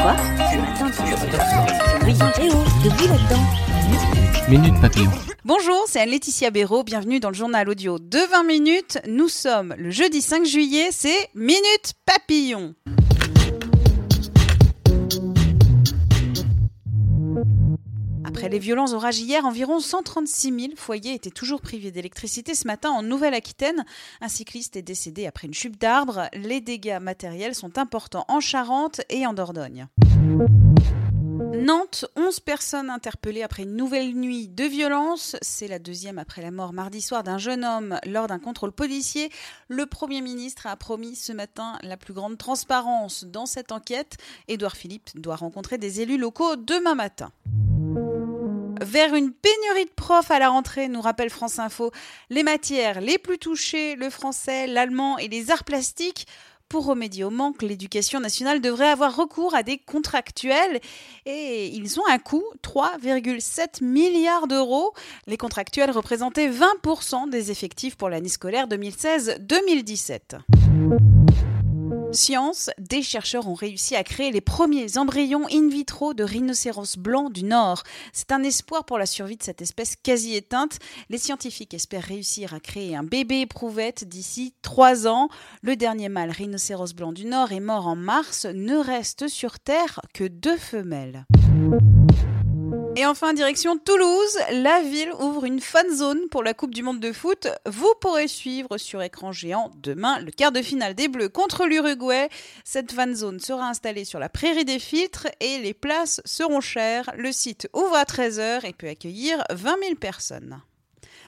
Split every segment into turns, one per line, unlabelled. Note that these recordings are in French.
Quoi Ce matin, tu brillant. Eh oh, debout là-dedans.
Minute Papillon.
Bonjour, c'est Anne-Laetitia Béraud. Bienvenue dans le journal audio de 20 minutes. Nous sommes le jeudi 5 juillet, c'est Minute Papillon. Après les violents orages hier, environ 136 000 foyers étaient toujours privés d'électricité ce matin en Nouvelle-Aquitaine. Un cycliste est décédé après une chute d'arbre. Les dégâts matériels sont importants en Charente et en Dordogne. Nantes, 11 personnes interpellées après une nouvelle nuit de violence. C'est la deuxième après la mort mardi soir d'un jeune homme lors d'un contrôle policier. Le Premier ministre a promis ce matin la plus grande transparence dans cette enquête. Édouard Philippe doit rencontrer des élus locaux demain matin. Vers une pénurie de profs à la rentrée, nous rappelle France Info, les matières les plus touchées, le français, l'allemand et les arts plastiques. Pour remédier au manque, l'éducation nationale devrait avoir recours à des contractuels et ils ont un coût, 3,7 milliards d'euros. Les contractuels représentaient 20% des effectifs pour l'année scolaire 2016-2017. Science, des chercheurs ont réussi à créer les premiers embryons in vitro de rhinocéros blanc du Nord. C'est un espoir pour la survie de cette espèce quasi éteinte. Les scientifiques espèrent réussir à créer un bébé éprouvette d'ici trois ans. Le dernier mâle rhinocéros blanc du Nord est mort en mars. Ne reste sur Terre que deux femelles. Et enfin, direction Toulouse, la ville ouvre une fan zone pour la Coupe du Monde de foot. Vous pourrez suivre sur écran géant demain le quart de finale des Bleus contre l'Uruguay. Cette fan zone sera installée sur la prairie des filtres et les places seront chères. Le site ouvre à 13h et peut accueillir 20 000 personnes.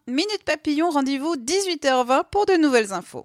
Minute Papillon, rendez-vous 18h20 pour de nouvelles infos.